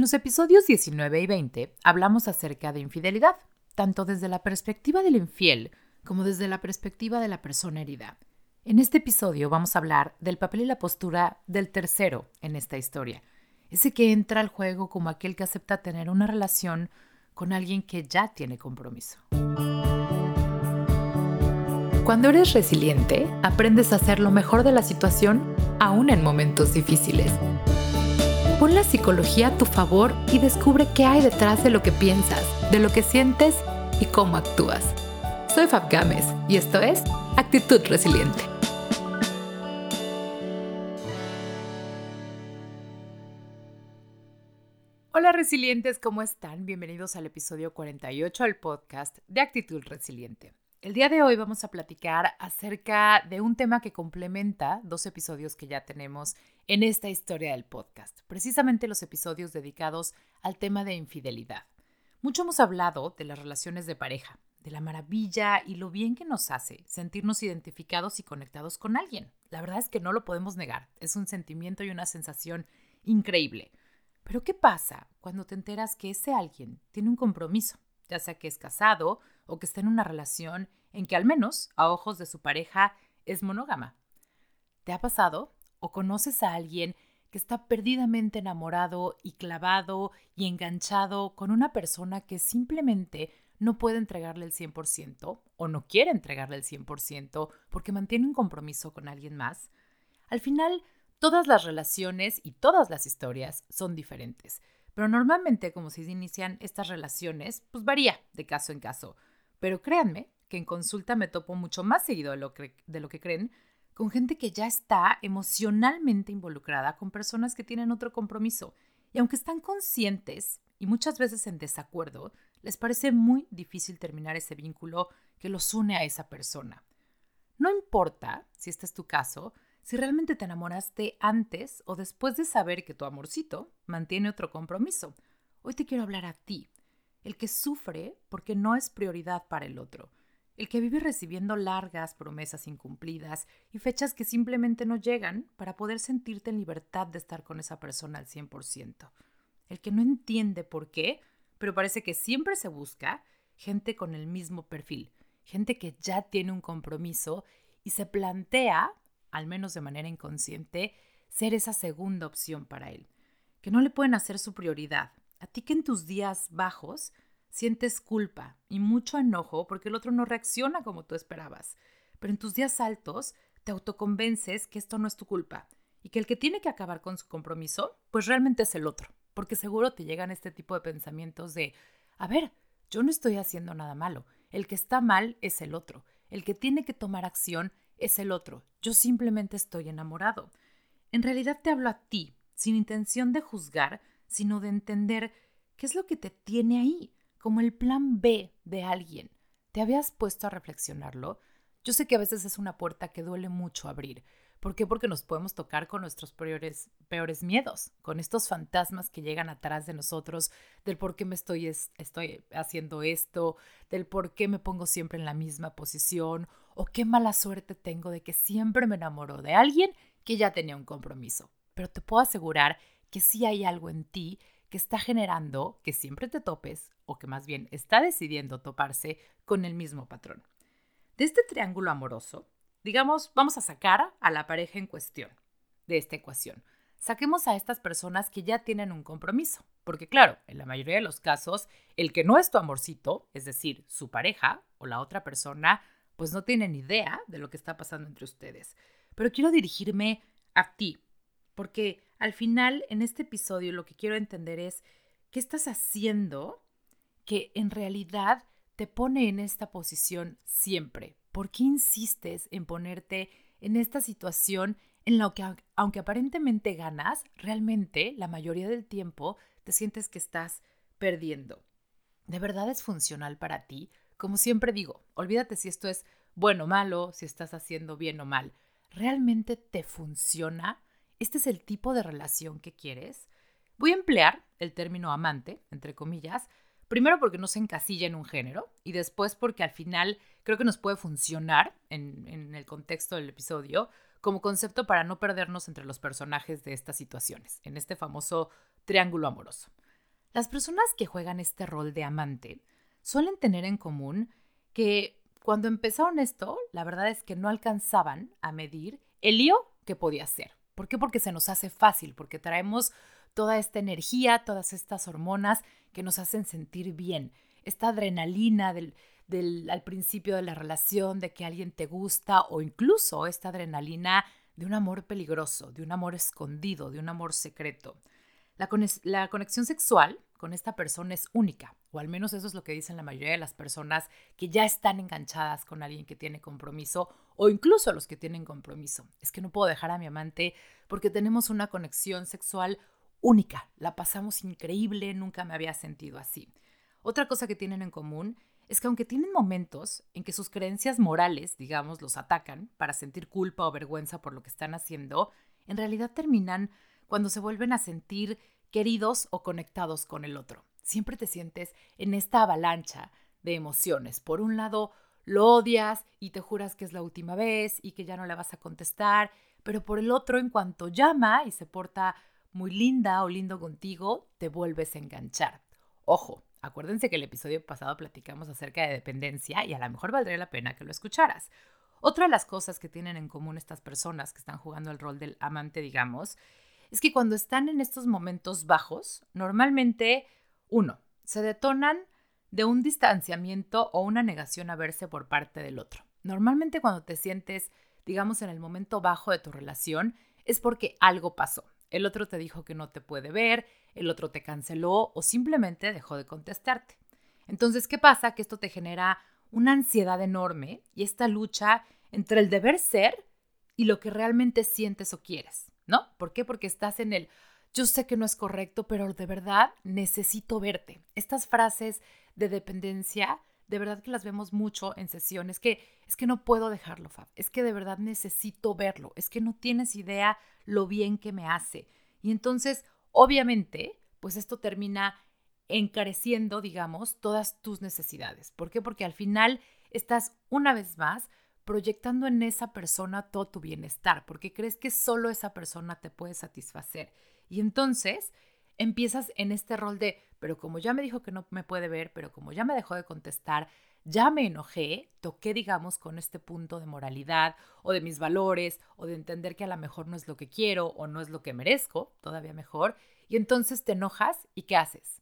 En los episodios 19 y 20 hablamos acerca de infidelidad, tanto desde la perspectiva del infiel como desde la perspectiva de la persona herida. En este episodio vamos a hablar del papel y la postura del tercero en esta historia, ese que entra al juego como aquel que acepta tener una relación con alguien que ya tiene compromiso. Cuando eres resiliente, aprendes a hacer lo mejor de la situación aún en momentos difíciles. Pon la psicología a tu favor y descubre qué hay detrás de lo que piensas, de lo que sientes y cómo actúas. Soy Fab Gámez y esto es Actitud Resiliente. Hola resilientes, ¿cómo están? Bienvenidos al episodio 48 del podcast de Actitud Resiliente. El día de hoy vamos a platicar acerca de un tema que complementa dos episodios que ya tenemos en esta historia del podcast, precisamente los episodios dedicados al tema de infidelidad. Mucho hemos hablado de las relaciones de pareja, de la maravilla y lo bien que nos hace sentirnos identificados y conectados con alguien. La verdad es que no lo podemos negar, es un sentimiento y una sensación increíble. Pero ¿qué pasa cuando te enteras que ese alguien tiene un compromiso, ya sea que es casado o que está en una relación en que al menos a ojos de su pareja es monógama? ¿Te ha pasado o conoces a alguien que está perdidamente enamorado y clavado y enganchado con una persona que simplemente no puede entregarle el 100% o no quiere entregarle el 100% porque mantiene un compromiso con alguien más, al final todas las relaciones y todas las historias son diferentes. Pero normalmente como se inician estas relaciones, pues varía de caso en caso. Pero créanme que en consulta me topo mucho más seguido de lo que, de lo que creen con gente que ya está emocionalmente involucrada con personas que tienen otro compromiso. Y aunque están conscientes y muchas veces en desacuerdo, les parece muy difícil terminar ese vínculo que los une a esa persona. No importa, si este es tu caso, si realmente te enamoraste antes o después de saber que tu amorcito mantiene otro compromiso. Hoy te quiero hablar a ti, el que sufre porque no es prioridad para el otro, el que vive recibiendo largas promesas incumplidas y fechas que simplemente no llegan para poder sentirte en libertad de estar con esa persona al 100%, el que no entiende por qué pero parece que siempre se busca gente con el mismo perfil, gente que ya tiene un compromiso y se plantea, al menos de manera inconsciente, ser esa segunda opción para él, que no le pueden hacer su prioridad. A ti que en tus días bajos sientes culpa y mucho enojo porque el otro no reacciona como tú esperabas, pero en tus días altos te autoconvences que esto no es tu culpa y que el que tiene que acabar con su compromiso, pues realmente es el otro porque seguro te llegan este tipo de pensamientos de, a ver, yo no estoy haciendo nada malo, el que está mal es el otro, el que tiene que tomar acción es el otro, yo simplemente estoy enamorado. En realidad te hablo a ti, sin intención de juzgar, sino de entender qué es lo que te tiene ahí, como el plan B de alguien. ¿Te habías puesto a reflexionarlo? Yo sé que a veces es una puerta que duele mucho abrir, ¿Por qué? Porque nos podemos tocar con nuestros peores, miedos, con estos fantasmas que llegan atrás de nosotros, del por qué me estoy, estoy haciendo esto, del por qué me pongo siempre en la misma posición, o qué mala suerte tengo de que siempre me enamoro de alguien que ya tenía un compromiso. Pero te puedo asegurar que sí hay algo en ti que está generando que siempre te topes, o que más bien está decidiendo toparse con el mismo patrón. De este triángulo amoroso, Digamos, vamos a sacar a la pareja en cuestión de esta ecuación. Saquemos a estas personas que ya tienen un compromiso, porque claro, en la mayoría de los casos, el que no es tu amorcito, es decir, su pareja o la otra persona, pues no tienen idea de lo que está pasando entre ustedes. Pero quiero dirigirme a ti, porque al final en este episodio lo que quiero entender es qué estás haciendo que en realidad te pone en esta posición siempre, ¿por qué insistes en ponerte en esta situación en la que, aunque aparentemente ganas, realmente la mayoría del tiempo te sientes que estás perdiendo? ¿De verdad es funcional para ti? Como siempre digo, olvídate si esto es bueno o malo, si estás haciendo bien o mal. ¿Realmente te funciona? ¿Este es el tipo de relación que quieres? Voy a emplear el término amante, entre comillas, Primero porque no se encasilla en un género y después porque al final creo que nos puede funcionar en, el contexto del episodio como concepto para no perdernos entre los personajes de estas situaciones, en este famoso triángulo amoroso. Las personas que juegan este rol de amante suelen tener en común que cuando empezaron esto, la verdad es que no alcanzaban a medir el lío que podía ser. ¿Por qué? Porque se nos hace fácil, porque traemos toda esta energía, todas estas hormonas que nos hacen sentir bien, esta adrenalina del, al principio de la relación, de que alguien te gusta o incluso esta adrenalina de un amor peligroso, de un amor escondido, de un amor secreto. La, la conexión sexual con esta persona es única, o al menos eso es lo que dicen la mayoría de las personas que ya están enganchadas con alguien que tiene compromiso o incluso los que tienen compromiso. Es que no puedo dejar a mi amante porque tenemos una conexión sexual única, la pasamos increíble, nunca me había sentido así. Otra cosa que tienen en común es que aunque tienen momentos en que sus creencias morales, digamos, los atacan para sentir culpa o vergüenza por lo que están haciendo, en realidad terminan cuando se vuelven a sentir queridos o conectados con el otro. Siempre te sientes en esta avalancha de emociones. Por un lado, lo odias y te juras que es la última vez y que ya no le vas a contestar, pero por el otro, en cuanto llama y se porta muy linda o lindo contigo, te vuelves a enganchar. Ojo, acuérdense que el episodio pasado platicamos acerca de dependencia y a lo mejor valdría la pena que lo escucharas. Otra de las cosas que tienen en común estas personas que están jugando el rol del amante, digamos, es que cuando están en estos momentos bajos, normalmente, uno, se detonan de un distanciamiento o una negación a verse por parte del otro. Normalmente cuando te sientes, digamos, en el momento bajo de tu relación, es porque algo pasó. El otro te dijo que no te puede ver, el otro te canceló o simplemente dejó de contestarte. Entonces, ¿qué pasa? Que esto te genera una ansiedad enorme y esta lucha entre el deber ser y lo que realmente sientes o quieres. ¿no? ¿Por qué? Porque estás en el, yo sé que no es correcto, pero de verdad necesito verte. Estas frases de dependencia, de verdad que las vemos mucho en sesiones, que es que no puedo dejarlo, Fab, es que de verdad necesito verlo, es que no tienes idea lo bien que me hace. Y entonces, obviamente, pues esto termina encareciendo, digamos, todas tus necesidades. ¿Por qué? Porque al final estás una vez más proyectando en esa persona todo tu bienestar, porque crees que solo esa persona te puede satisfacer. Y entonces empiezas en este rol de, pero como ya me dijo que no me puede ver, pero como ya me dejó de contestar, ya me enojé, toqué, digamos, con este punto de moralidad o de mis valores o de entender que a lo mejor no es lo que quiero o no es lo que merezco, todavía mejor, y entonces te enojas y ¿qué haces?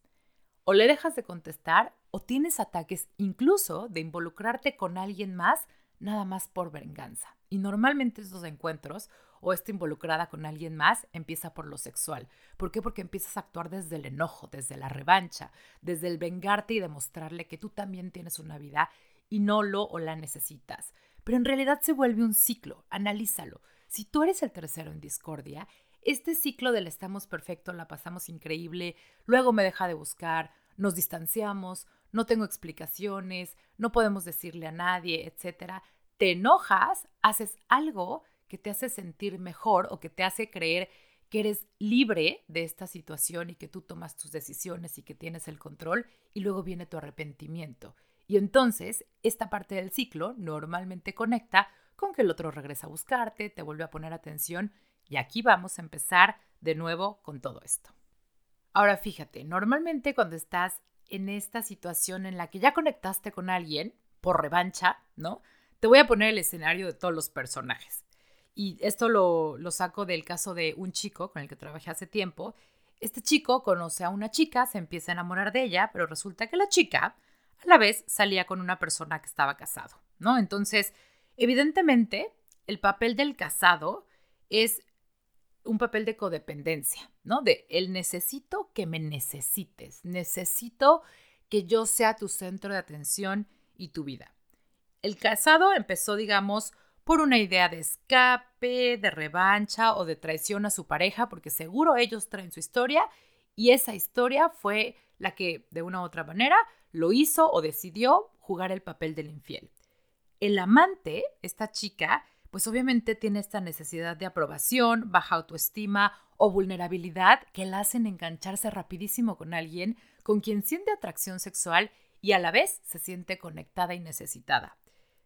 O le dejas de contestar o tienes ataques incluso de involucrarte con alguien más nada más por venganza. Y normalmente estos encuentros o esta involucrada con alguien más empieza por lo sexual. ¿Por qué? Porque empiezas a actuar desde el enojo, desde la revancha, desde el vengarte y demostrarle que tú también tienes una vida y no lo o la necesitas. Pero en realidad se vuelve un ciclo, analízalo. Si tú eres el tercero en discordia, este ciclo del estamos perfecto, la pasamos increíble, luego me deja de buscar, nos distanciamos, no tengo explicaciones, no podemos decirle a nadie, etcétera. Te enojas, haces algo que te hace sentir mejor o que te hace creer que eres libre de esta situación y que tú tomas tus decisiones y que tienes el control y luego viene tu arrepentimiento. Y entonces esta parte del ciclo normalmente conecta con que el otro regresa a buscarte, te vuelve a poner atención y aquí vamos a empezar de nuevo con todo esto. Ahora fíjate, normalmente cuando estás en esta situación en la que ya conectaste con alguien por revancha, ¿no? Te voy a poner el escenario de todos los personajes. Y esto lo, lo saco del caso de un chico con el que trabajé hace tiempo. Este chico conoce a una chica, se empieza a enamorar de ella, pero resulta que la chica a la vez salía con una persona que estaba casado, ¿no? Entonces, evidentemente, el papel del casado es un papel de codependencia, ¿no? De el necesito que me necesites, necesito que yo sea tu centro de atención y tu vida. El casado empezó, digamos, por una idea de escape, de revancha o de traición a su pareja, porque seguro ellos traen su historia y esa historia fue la que de una u otra manera lo hizo o decidió jugar el papel del infiel. El amante, esta chica, pues obviamente tiene esta necesidad de aprobación, baja autoestima o vulnerabilidad que la hacen engancharse rapidísimo con alguien con quien siente atracción sexual y a la vez se siente conectada y necesitada.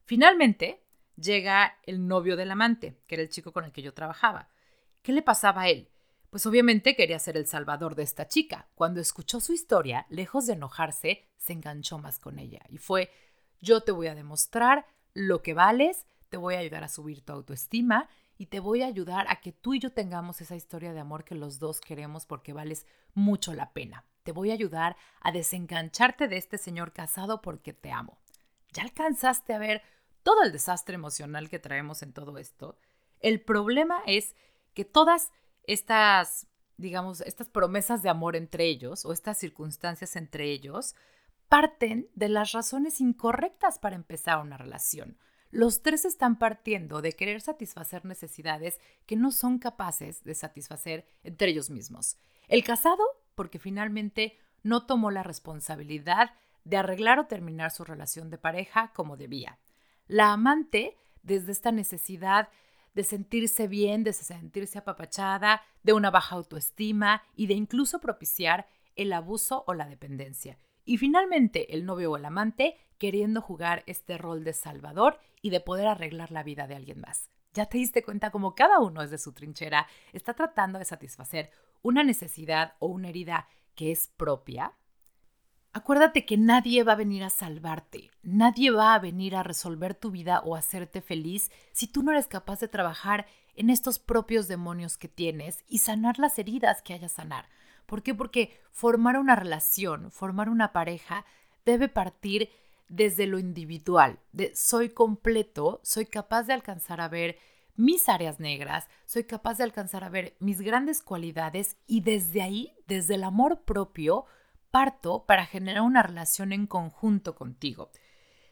Finalmente, llega el novio del amante, que era el chico con el que yo trabajaba. ¿Qué le pasaba a él? pues obviamente quería ser el salvador de esta chica. Cuando escuchó su historia, lejos de enojarse, se enganchó más con ella y fue, yo te voy a demostrar lo que vales, te voy a ayudar a subir tu autoestima y te voy a ayudar a que tú y yo tengamos esa historia de amor que los dos queremos porque vales mucho la pena. Te voy a ayudar a desengancharte de este señor casado porque te amo. ¿Ya alcanzaste a ver todo el desastre emocional que traemos en todo esto? El problema es que todas estas, digamos, estas promesas de amor entre ellos o estas circunstancias entre ellos parten de las razones incorrectas para empezar una relación. Los tres están partiendo de querer satisfacer necesidades que no son capaces de satisfacer entre ellos mismos. El casado, porque finalmente no tomó la responsabilidad de arreglar o terminar su relación de pareja como debía. La amante, desde esta necesidad de sentirse bien, de sentirse apapachada, de una baja autoestima y de incluso propiciar el abuso o la dependencia. Y finalmente el novio o el amante queriendo jugar este rol de salvador y de poder arreglar la vida de alguien más. Ya te diste cuenta como cada uno es de su trinchera, está tratando de satisfacer una necesidad o una herida que es propia. Acuérdate que nadie va a venir a salvarte, nadie va a venir a resolver tu vida o hacerte feliz si tú no eres capaz de trabajar en estos propios demonios que tienes y sanar las heridas que haya sanar. ¿Por qué? Porque formar una relación, formar una pareja, debe partir desde lo individual, de soy completo, soy capaz de alcanzar a ver mis áreas negras, soy capaz de alcanzar a ver mis grandes cualidades y desde ahí, desde el amor propio, parto para generar una relación en conjunto contigo.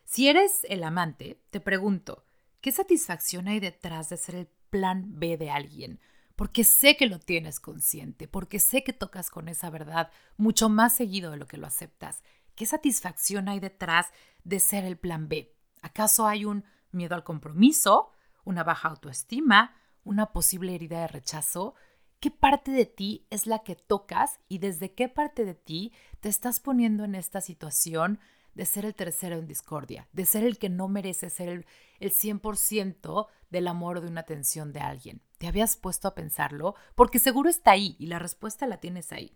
Si eres el amante, te pregunto, ¿qué satisfacción hay detrás de ser el plan B de alguien? porque sé que lo tienes consciente, porque sé que tocas con esa verdad mucho más seguido de lo que lo aceptas. ¿Qué satisfacción hay detrás de ser el plan B? ¿Acaso hay un miedo al compromiso, una baja autoestima, una posible herida de rechazo? ¿Qué parte de ti es la que tocas y desde qué parte de ti te estás poniendo en esta situación de ser el tercero en discordia, de ser el que no merece ser el, el 100% del amor o de una atención de alguien. ¿Te habías puesto a pensarlo? Porque seguro está ahí y la respuesta la tienes ahí.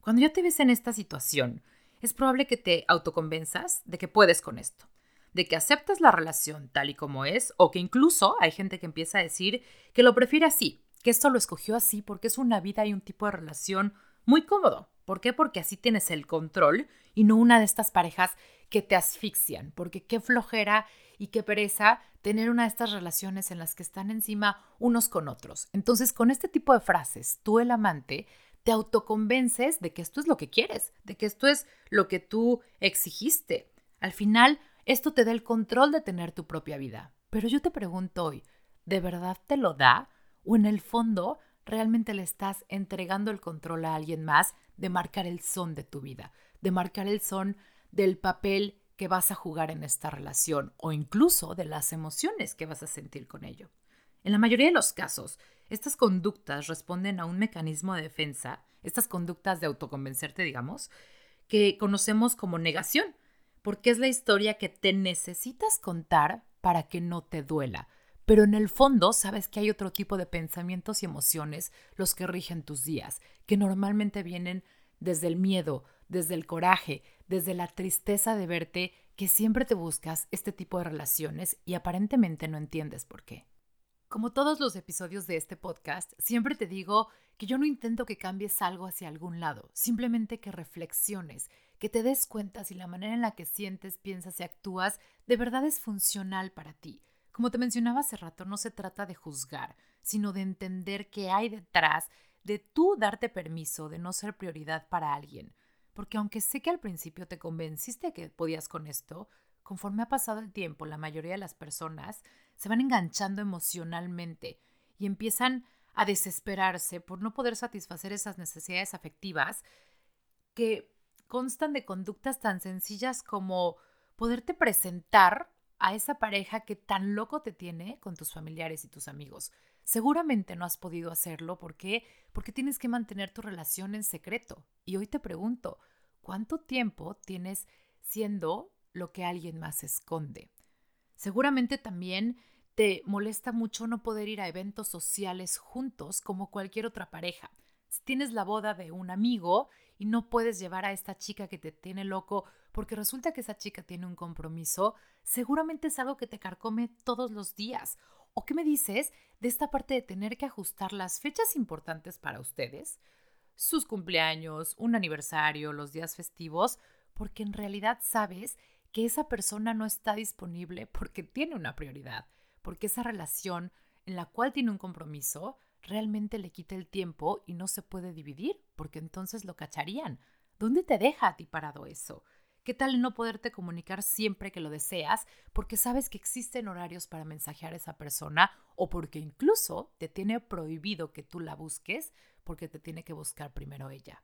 Cuando ya te ves en esta situación, es probable que te autoconvenzas de que puedes con esto, de que aceptas la relación tal y como es, o que incluso hay gente que empieza a decir que lo prefiere así, que esto lo escogió así porque es una vida y un tipo de relación muy cómodo. ¿Por qué? Porque así tienes el control y no una de estas parejas que te asfixian, porque qué flojera y qué pereza tener una de estas relaciones en las que están encima unos con otros. Entonces, con este tipo de frases, tú el amante te autoconvences de que esto es lo que quieres, de que esto es lo que tú exigiste. Al final, esto te da el control de tener tu propia vida. Pero yo te pregunto hoy, ¿de verdad te lo da? ¿O en el fondo realmente le estás entregando el control a alguien más de marcar el son de tu vida, de marcar el son del papel que vas a jugar en esta relación o incluso de las emociones que vas a sentir con ello. En la mayoría de los casos, estas conductas responden a un mecanismo de defensa, estas conductas de autoconvencerte, digamos, que conocemos como negación, porque es la historia que te necesitas contar para que no te duela. Pero en el fondo sabes que hay otro tipo de pensamientos y emociones los que rigen tus días, que normalmente vienen desde el miedo, desde el coraje, desde la tristeza de verte que siempre te buscas este tipo de relaciones y aparentemente no entiendes por qué. Como todos los episodios de este podcast, siempre te digo que yo no intento que cambies algo hacia algún lado, simplemente que reflexiones, que te des cuenta si la manera en la que sientes, piensas y actúas de verdad es funcional para ti. Como te mencionaba hace rato, no se trata de juzgar, sino de entender qué hay detrás de tú darte permiso de no ser prioridad para alguien. Porque aunque sé que al principio te convenciste que podías con esto, conforme ha pasado el tiempo, la mayoría de las personas se van enganchando emocionalmente y empiezan a desesperarse por no poder satisfacer esas necesidades afectivas que constan de conductas tan sencillas como poderte presentar a esa pareja que tan loco te tiene con tus familiares y tus amigos. Seguramente no has podido hacerlo. ¿Por qué? Porque tienes que mantener tu relación en secreto. Y hoy te pregunto, ¿cuánto tiempo tienes siendo lo que alguien más esconde? Seguramente también te molesta mucho no poder ir a eventos sociales juntos como cualquier otra pareja. Si tienes la boda de un amigo y no puedes llevar a esta chica que te tiene loco porque resulta que esa chica tiene un compromiso, seguramente es algo que te carcome todos los días. ¿O qué me dices de esta parte de tener que ajustar las fechas importantes para ustedes? Sus cumpleaños, un aniversario, los días festivos, porque en realidad sabes que esa persona no está disponible porque tiene una prioridad, porque esa relación en la cual tiene un compromiso realmente le quita el tiempo y no se puede dividir, porque entonces lo cacharían. ¿Dónde te deja a ti parado eso? ¿Qué tal no poderte comunicar siempre que lo deseas porque sabes que existen horarios para mensajear a esa persona o porque incluso te tiene prohibido que tú la busques porque te tiene que buscar primero ella?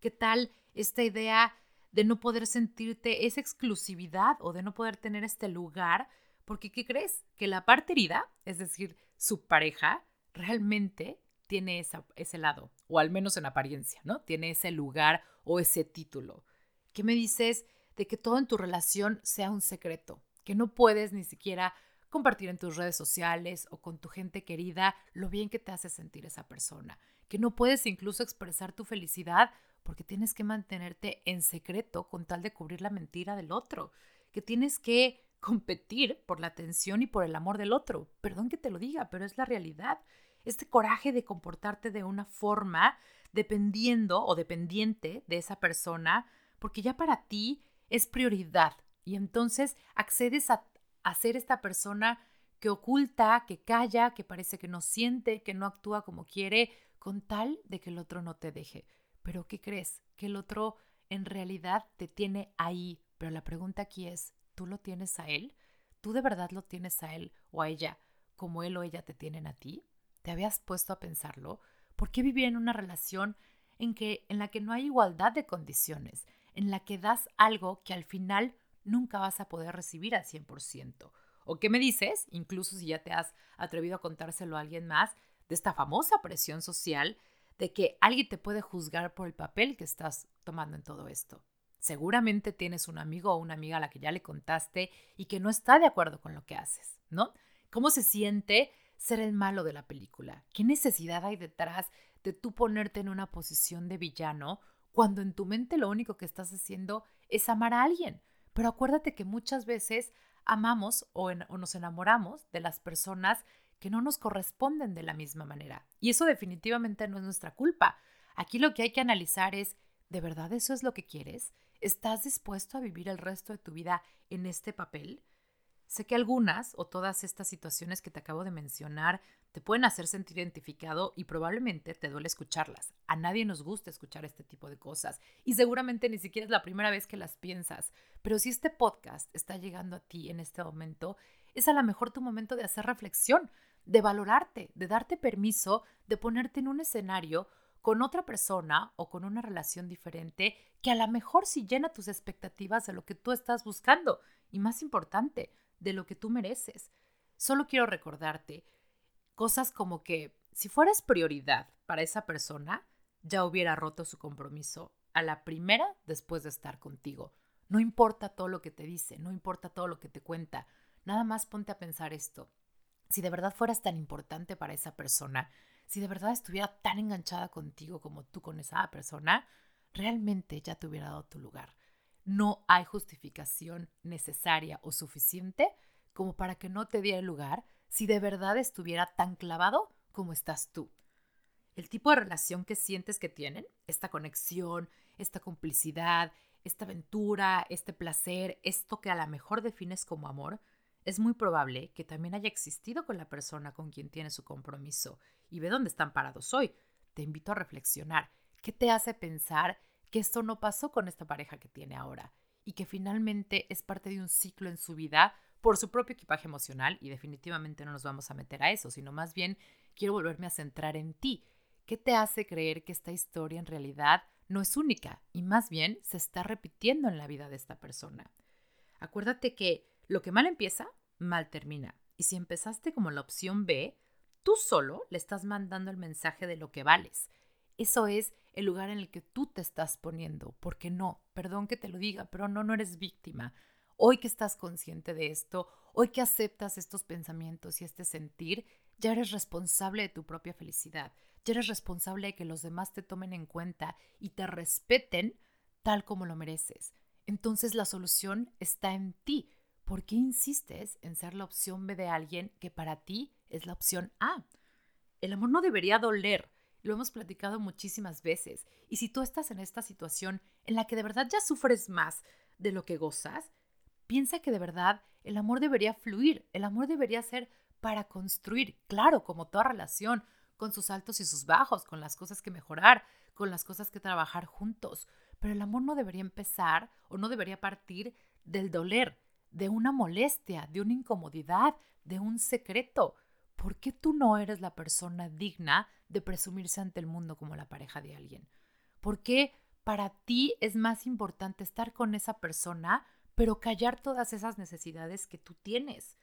¿Qué tal esta idea de no poder sentirte esa exclusividad o de no poder tener este lugar? Porque ¿qué crees? Que la parte herida, es decir, su pareja, realmente tiene ese lado, o al menos en apariencia, ¿no? Tiene ese lugar o ese título. ¿Qué me dices de que todo en tu relación sea un secreto? Que no puedes ni siquiera compartir en tus redes sociales o con tu gente querida lo bien que te hace sentir esa persona. Que no puedes incluso expresar tu felicidad porque tienes que mantenerte en secreto con tal de cubrir la mentira del otro. Que tienes que competir por la atención y por el amor del otro. Perdón que te lo diga, pero es la realidad. Este coraje de comportarte de una forma dependiendo o dependiente de esa persona, porque ya para ti es prioridad. Y entonces accedes a, a ser esta persona que oculta, que calla, que parece que no siente, que no actúa como quiere, con tal de que el otro no te deje. Pero ¿qué crees? Que el otro en realidad te tiene ahí. Pero la pregunta aquí es, ¿Tú lo tienes a él? ¿Tú de verdad lo tienes a él o a ella como él o ella te tienen a ti? ¿Te habías puesto a pensarlo? ¿Por qué vivir en una relación en, que, en la que no hay igualdad de condiciones? En la que das algo que al final nunca vas a poder recibir al 100%. ¿O qué me dices, incluso si ya te has atrevido a contárselo a alguien más, de esta famosa presión social de que alguien te puede juzgar por el papel que estás tomando en todo esto? Seguramente tienes un amigo o una amiga a la que ya le contaste y que no está de acuerdo con lo que haces, ¿no? ¿Cómo se siente ser el malo de la película? ¿Qué necesidad hay detrás de tú ponerte en una posición de villano cuando en tu mente lo único que estás haciendo es amar a alguien? Pero acuérdate que muchas veces amamos o, nos enamoramos de las personas que no nos corresponden de la misma manera. Y eso definitivamente no es nuestra culpa. Aquí lo que hay que analizar es, ¿de verdad eso es lo que quieres? ¿Estás dispuesto a vivir el resto de tu vida en este papel? Sé que algunas o todas estas situaciones que te acabo de mencionar te pueden hacer sentir identificado y probablemente te duele escucharlas. A nadie nos gusta escuchar este tipo de cosas y seguramente ni siquiera es la primera vez que las piensas. Pero si este podcast está llegando a ti en este momento, es a lo mejor tu momento de hacer reflexión, de valorarte, de darte permiso de ponerte en un escenario con otra persona o con una relación diferente que a lo mejor sí llena tus expectativas de lo que tú estás buscando y más importante, de lo que tú mereces. Solo quiero recordarte cosas como que si fueras prioridad para esa persona, ya hubiera roto su compromiso a la primera después de estar contigo. No importa todo lo que te dice, no importa todo lo que te cuenta, nada más ponte a pensar esto. Si de verdad fueras tan importante para esa persona, si de verdad estuviera tan enganchada contigo como tú con esa persona, realmente ya te hubiera dado tu lugar. No hay justificación necesaria o suficiente como para que no te diera el lugar si de verdad estuviera tan clavado como estás tú. El tipo de relación que sientes que tienen, esta conexión, esta complicidad, esta aventura, este placer, esto que a lo mejor defines como amor, es muy probable que también haya existido con la persona con quien tiene su compromiso y ve dónde están parados hoy. Te invito a reflexionar. ¿Qué te hace pensar que esto no pasó con esta pareja que tiene ahora? Y que finalmente es parte de un ciclo en su vida por su propio equipaje emocional y definitivamente no nos vamos a meter a eso, sino más bien quiero volverme a centrar en ti. ¿Qué te hace creer que esta historia en realidad no es única y más bien se está repitiendo en la vida de esta persona? Acuérdate que lo que mal empieza, mal termina. Y si empezaste como la opción B, tú solo le estás mandando el mensaje de lo que vales. Eso es el lugar en el que tú te estás poniendo, porque no, perdón que te lo diga, pero no, no eres víctima. Hoy que estás consciente de esto, hoy que aceptas estos pensamientos y este sentir, ya eres responsable de tu propia felicidad, ya eres responsable de que los demás te tomen en cuenta y te respeten tal como lo mereces. Entonces la solución está en ti. ¿Por qué insistes en ser la opción B de alguien que para ti es la opción A? El amor no debería doler. Lo hemos platicado muchísimas veces. Y si tú estás en esta situación en la que de verdad ya sufres más de lo que gozas, piensa que de verdad el amor debería fluir. El amor debería ser para construir. Claro, como toda relación, con sus altos y sus bajos, con las cosas que mejorar, con las cosas que trabajar juntos. Pero el amor no debería empezar o no debería partir del doler, de una molestia, de una incomodidad, de un secreto. ¿Por qué tú no eres la persona digna de presumirse ante el mundo como la pareja de alguien? ¿Por qué para ti es más importante estar con esa persona, pero callar todas esas necesidades que tú tienes?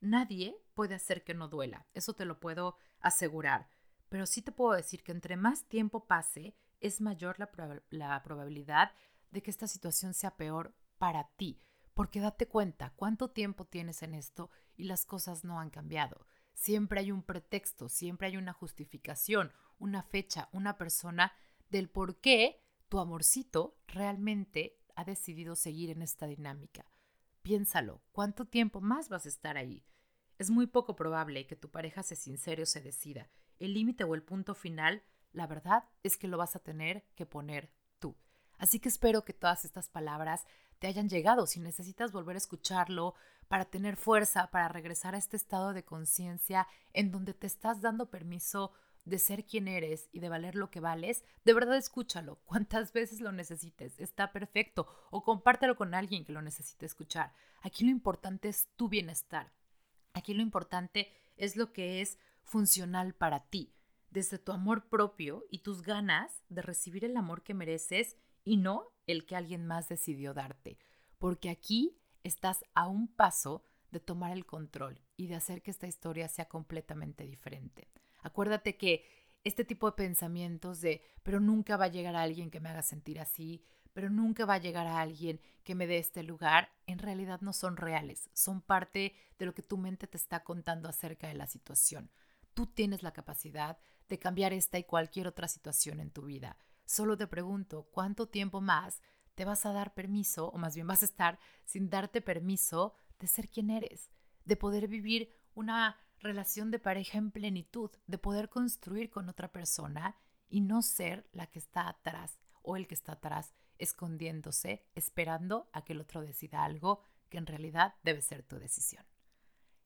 Nadie puede hacer que no duela, eso te lo puedo asegurar. Pero sí te puedo decir que entre más tiempo pase, es mayor la, la probabilidad de que esta situación sea peor para ti. Porque date cuenta cuánto tiempo tienes en esto y las cosas no han cambiado. Siempre hay un pretexto, siempre hay una justificación, una fecha, una persona del por qué tu amorcito realmente ha decidido seguir en esta dinámica. Piénsalo, ¿cuánto tiempo más vas a estar ahí? Es muy poco probable que tu pareja se sincere o se decida. El límite o el punto final, la verdad es que lo vas a tener que poner tú. Así que espero que todas estas palabras te hayan llegado. Si necesitas volver a escucharlo para tener fuerza, para regresar a este estado de conciencia en donde te estás dando permiso de ser quien eres y de valer lo que vales, de verdad escúchalo cuantas veces lo necesites, está perfecto, o compártelo con alguien que lo necesite escuchar. Aquí lo importante es tu bienestar, aquí lo importante es lo que es funcional para ti, desde tu amor propio y tus ganas de recibir el amor que mereces y no el que alguien más decidió darte, porque aquí estás a un paso de tomar el control y de hacer que esta historia sea completamente diferente. Acuérdate que este tipo de pensamientos de, pero nunca va a llegar a alguien que me haga sentir así, pero nunca va a llegar a alguien que me dé este lugar, en realidad no son reales, son parte de lo que tu mente te está contando acerca de la situación. Tú tienes la capacidad de cambiar esta y cualquier otra situación en tu vida. Solo te pregunto, ¿cuánto tiempo más te vas a dar permiso, o más bien vas a estar sin darte permiso de ser quien eres, de poder vivir una relación de pareja en plenitud, de poder construir con otra persona y no ser la que está atrás o el que está atrás escondiéndose, esperando a que el otro decida algo que en realidad debe ser tu decisión.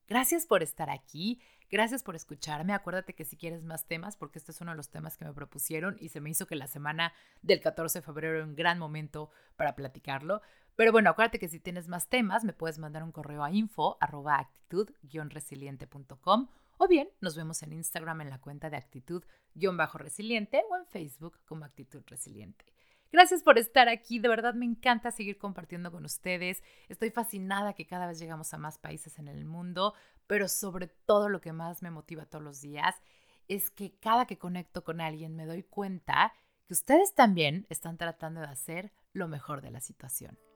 Gracias por estar aquí, gracias por escucharme. Acuérdate que si quieres más temas, porque este es uno de los temas que me propusieron y se me hizo que la semana del 14 de febrero era un gran momento para platicarlo. Pero bueno, acuérdate que si tienes más temas, me puedes mandar un correo a info actitud-resiliente.com o bien nos vemos en Instagram en la cuenta de actitud-resiliente o en Facebook como actitud resiliente. Gracias por estar aquí, de verdad me encanta seguir compartiendo con ustedes. Estoy fascinada que cada vez llegamos a más países en el mundo, pero sobre todo lo que más me motiva todos los días es que cada que conecto con alguien me doy cuenta que ustedes también están tratando de hacer lo mejor de la situación.